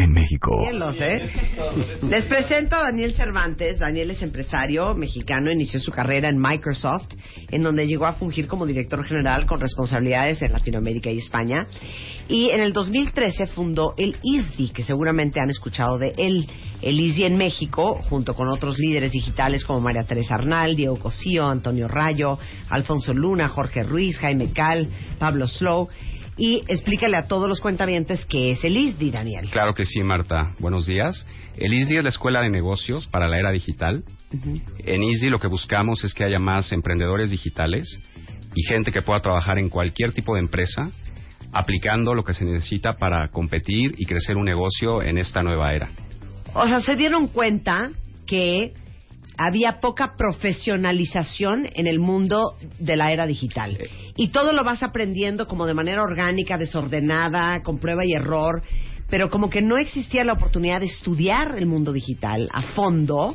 en México. Les presento a Daniel Cervantes. Daniel es empresario mexicano, inició su carrera en Microsoft, en donde llegó a fungir como director general con responsabilidades en Latinoamérica y España. Y en el 2013 fundó el ISDI, que seguramente han escuchado de él. El ISDI en México, junto con otros líderes digitales como María Teresa Arnal, Diego Cosío, Antonio Rayo, Alfonso Luna, Jorge Ruiz, Jaime Cal, Pablo Slow y explícale a todos los cuentavientes qué es el ISDI, Daniel. Claro que sí, Marta. Buenos días. El ISDI es la Escuela de Negocios para la Era Digital. En ISDI lo que buscamos es que haya más emprendedores digitales y gente que pueda trabajar en cualquier tipo de empresa aplicando lo que se necesita para competir y crecer un negocio en esta nueva era. O sea, se dieron cuenta que había poca profesionalización en el mundo de la era digital. Y todo lo vas aprendiendo como de manera orgánica, desordenada, con prueba y error, pero como que no existía la oportunidad de estudiar el mundo digital a fondo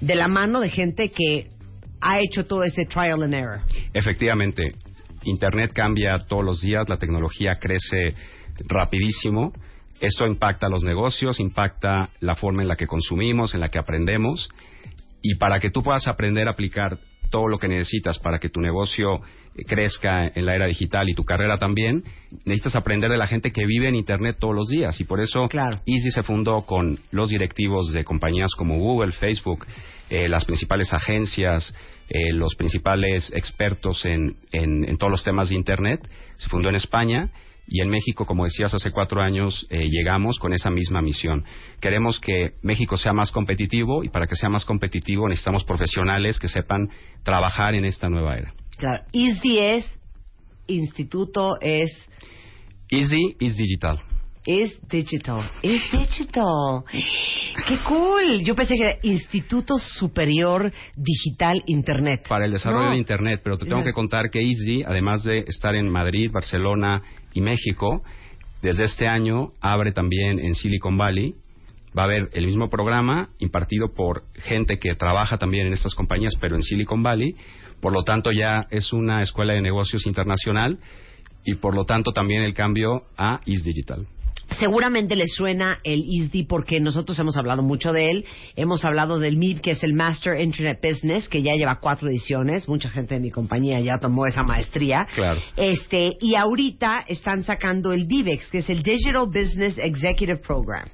de la mano de gente que ha hecho todo ese trial and error. Efectivamente, Internet cambia todos los días, la tecnología crece rapidísimo. Esto impacta los negocios, impacta la forma en la que consumimos, en la que aprendemos y para que tú puedas aprender a aplicar todo lo que necesitas para que tu negocio crezca en la era digital y tu carrera también, necesitas aprender de la gente que vive en Internet todos los días. Y por eso Easy se fundó con los directivos de compañías como Google, Facebook, eh, las principales agencias, eh, los principales expertos en, en todos los temas de Internet. Se fundó en España y en México, como decías, hace cuatro años eh, llegamos con esa misma misión. Queremos que México sea más competitivo y para que sea más competitivo necesitamos profesionales que sepan trabajar en esta nueva era. Claro. ISDI es instituto, es... ISDI is digital. Es digital. Es digital. ¡Qué cool! Yo pensé que era Instituto Superior Digital Internet. Para el desarrollo de Internet, pero te tengo que contar que ISDI, además de estar en Madrid, Barcelona y México, desde este año abre también en Silicon Valley. Va a haber el mismo programa impartido por gente que trabaja también en estas compañías, pero en Silicon Valley. Por lo tanto, ya es una escuela de negocios internacional y por lo tanto también el cambio a Is Digital. Seguramente le suena el ISDI porque nosotros hemos hablado mucho de él. Hemos hablado del MIB, que es el Master Internet Business, que ya lleva cuatro ediciones. Mucha gente de mi compañía ya tomó esa maestría. Claro. Este, y ahorita están sacando el DIVEX, que es el Digital Business Executive Program.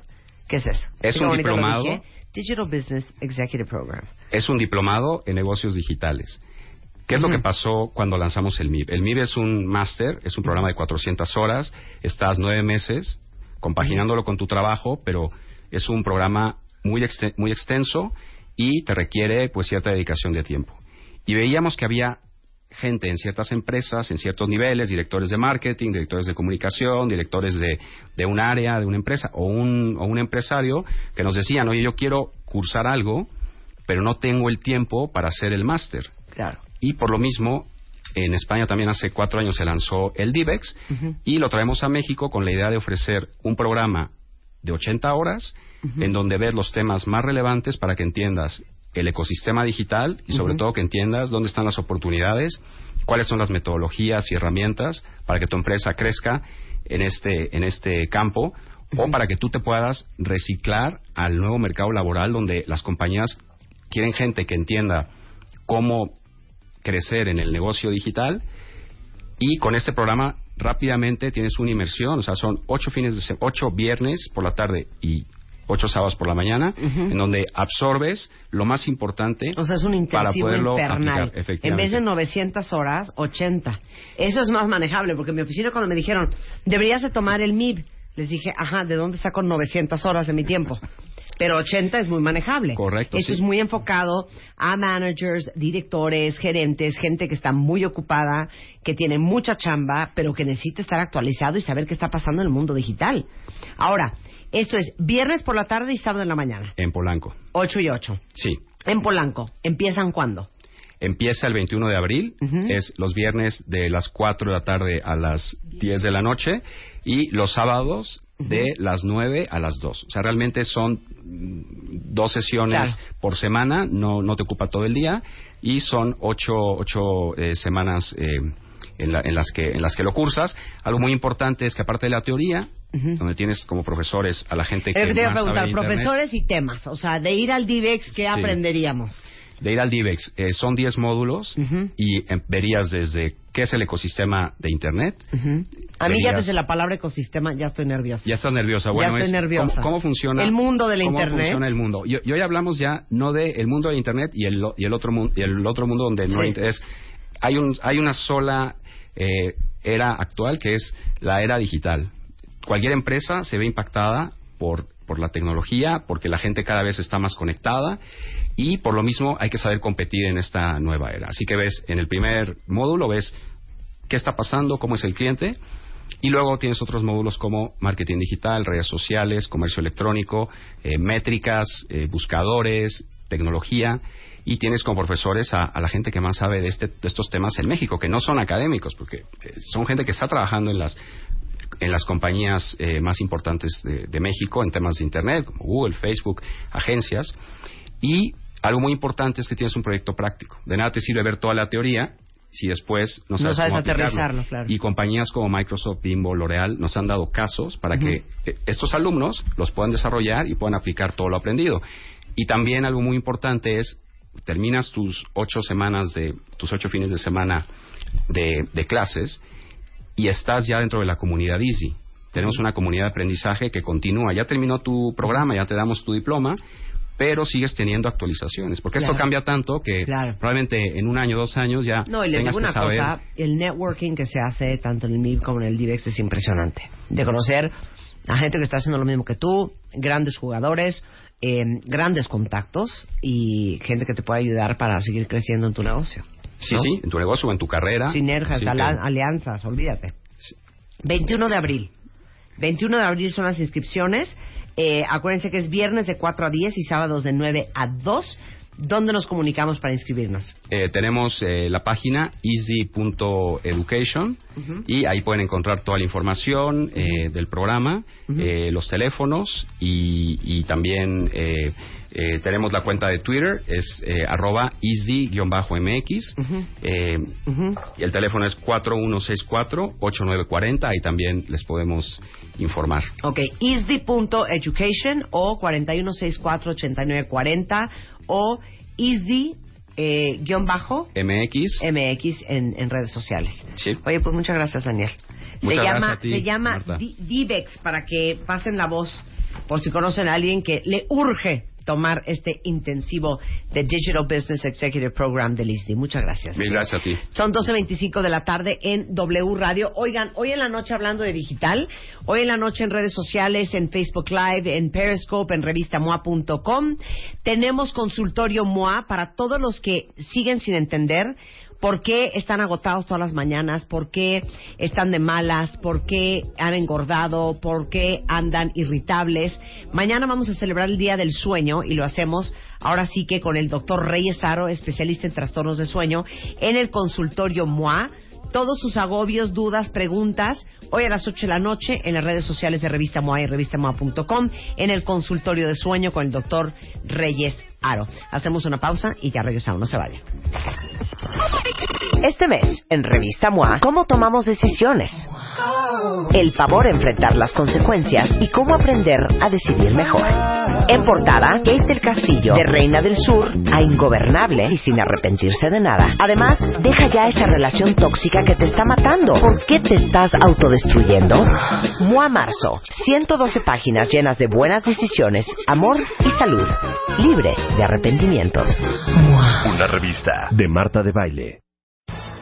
¿Qué es eso? Es un diplomado. Digital Business Executive Program. Es un diplomado en negocios digitales. ¿Qué es lo que pasó cuando lanzamos el MIB? El MIB es un máster, es un programa de 400 horas, estás nueve meses compaginándolo con tu trabajo, pero es un programa muy, muy extenso y te requiere pues cierta dedicación de tiempo. Y veíamos que había gente en ciertas empresas, en ciertos niveles, directores de marketing, directores de comunicación, directores de, de un área, de una empresa, o un, o un empresario, que nos decían, oye, yo quiero cursar algo, pero no tengo el tiempo para hacer el máster. Claro. Y por lo mismo, en España también hace cuatro años se lanzó el DIVEX y lo traemos a México con la idea de ofrecer un programa de 80 horas en donde ves los temas más relevantes para que entiendas el ecosistema digital y sobre todo que entiendas dónde están las oportunidades, cuáles son las metodologías y herramientas para que tu empresa crezca en este, en este campo o para que tú te puedas reciclar al nuevo mercado laboral donde las compañías quieren gente que entienda cómo crecer en el negocio digital y con este programa rápidamente tienes una inmersión, o sea, son ocho fines de ocho viernes por la tarde y ocho sábados por la mañana, en donde absorbes lo más importante O sea, es un para intensivo poderlo infernal. aplicar, En vez de 900 horas, 80. Eso es más manejable, porque en mi oficina cuando me dijeron, deberías de tomar el MIB, les dije, ajá, ¿de dónde saco 900 horas de mi tiempo? Pero 80 es muy manejable. Correcto, Eso sí. es muy enfocado a managers, directores, gerentes, gente que está muy ocupada, que tiene mucha chamba, pero que necesita estar actualizado y saber qué está pasando en el mundo digital. Ahora, esto es viernes por la tarde y sábado en la mañana. En Polanco. 8 y 8. Sí. En Polanco. ¿Empiezan cuándo? Empieza el 21 de abril, es los viernes de las 4 de la tarde a las 10 de la noche y los sábados de las 9 a las 2. O sea, realmente son mm, dos sesiones Claro. por semana, no, no te ocupa todo el día y son ocho, ocho eh, semanas eh, en, la- en las que, en las que lo cursas. Algo muy importante es que aparte de la teoría, donde tienes como profesores a la gente que Es que te iba a sabe preguntar, Internet, profesores y temas. O sea, de ir al DIVEX, ¿qué Sí. aprenderíamos? De ir al DIVEX. Eh, son 10 módulos y eh, verías desde qué es el ecosistema de Internet. A mí ya desde la palabra ecosistema ya estoy nerviosa. Ya estás nerviosa. Ya Bueno, estoy es nerviosa. ¿cómo, cómo funciona El mundo de la cómo Internet. funciona el mundo? Y, y hoy hablamos ya no de el mundo de Internet y el, y el otro mundo y el otro mundo donde no hay interés. Hay un hay una sola eh, era actual que es la era digital. Cualquier empresa se ve impactada por por la tecnología, porque la gente cada vez está más conectada y por lo mismo hay que saber competir en esta nueva era. Así que ves en el primer módulo ves qué está pasando, cómo es el cliente. Y luego tienes otros módulos como marketing digital, redes sociales, comercio electrónico, eh, métricas, eh, buscadores, tecnología. Y tienes como profesores a, a la gente que más sabe de, este, de estos temas en México, que no son académicos, porque eh, son gente que está trabajando en las en las compañías eh, más importantes de, de México en temas de Internet, como Google, Facebook, agencias. Y algo muy importante es que tienes un proyecto práctico. De nada te sirve ver toda la teoría si después no No sabes, sabes cómo aterrizarlo, claro. Y compañías como Microsoft, Bimbo, L'Oreal nos han dado casos para que eh, estos alumnos los puedan desarrollar y puedan aplicar todo lo aprendido. Y también algo muy importante es terminas tus ocho semanas de tus ocho fines de semana de, de clases y estás ya dentro de la comunidad Easy. Tenemos una comunidad de aprendizaje que continúa. Ya terminó tu programa, ya te damos tu diploma, pero sigues teniendo actualizaciones. Porque Claro. esto cambia tanto que Claro. probablemente en un año, dos años ya No, y les tengas digo una saber. cosa, el networking que se hace tanto en el MIB como en el DIVEX es impresionante. De conocer a gente que está haciendo lo mismo que tú, grandes jugadores, eh, grandes contactos y gente que te puede ayudar para seguir creciendo en tu negocio. Sí, ¿no? sí, en tu negocio o en tu carrera. Sinergias, alianzas, olvídate. 21 de abril. 21 de abril son las inscripciones. Eh, acuérdense que es viernes de 4 a 10 y sábados de 9 a 2. ¿Dónde nos comunicamos para inscribirnos? Eh, tenemos eh, la página easy.education y ahí pueden encontrar toda la información eh, del programa, eh, los teléfonos y, y también eh, tenemos la cuenta de Twitter, es eh, arroba easy-mx eh, y el teléfono es 4164-8940, ahí también les podemos informar. Ok, isdi.education o 41648940 o isdi eh, guion bajo MX. MX en, en redes sociales. Sí. Oye, pues muchas gracias, Daniel. Muchas se gracias llama, ti, se llama Marta. Di- Divex para que pasen la voz por si conocen a alguien que le urge tomar este intensivo de Digital Business Executive Program del ISDI. Muchas gracias. Mil gracias a ti. Son 12.25 de la tarde en W Radio. Oigan, hoy en la noche hablando de digital, hoy en la noche en redes sociales, en Facebook Live, en Periscope, en revistamoa.com, tenemos consultorio MOA para todos los que siguen sin entender por qué están agotados todas las mañanas, por qué están de malas, por qué han engordado, por qué andan irritables. Mañana vamos a celebrar el Día del Sueño y lo hacemos ahora sí que con el doctor Reyes Aro, especialista en trastornos de sueño, en el consultorio MOA. Todos sus agobios, dudas, preguntas, hoy a las 8 de la noche en las redes sociales de Revista MOA y revistamoa.com, en el consultorio de sueño con el doctor Reyes Aro. Hacemos una pausa y ya regresamos, no se vaya. Este mes, en Revista MOA, ¿cómo tomamos decisiones? El pavor a enfrentar las consecuencias y cómo aprender a decidir mejor. En portada, Kate del Castillo, de Reina del Sur a ingobernable y sin arrepentirse de nada. Además, deja ya esa relación tóxica que te está matando. ¿Por qué te estás autodestruyendo? Mua Marzo, 112 páginas llenas de buenas decisiones, amor y salud, libre de arrepentimientos. Una revista de Marta de Baile.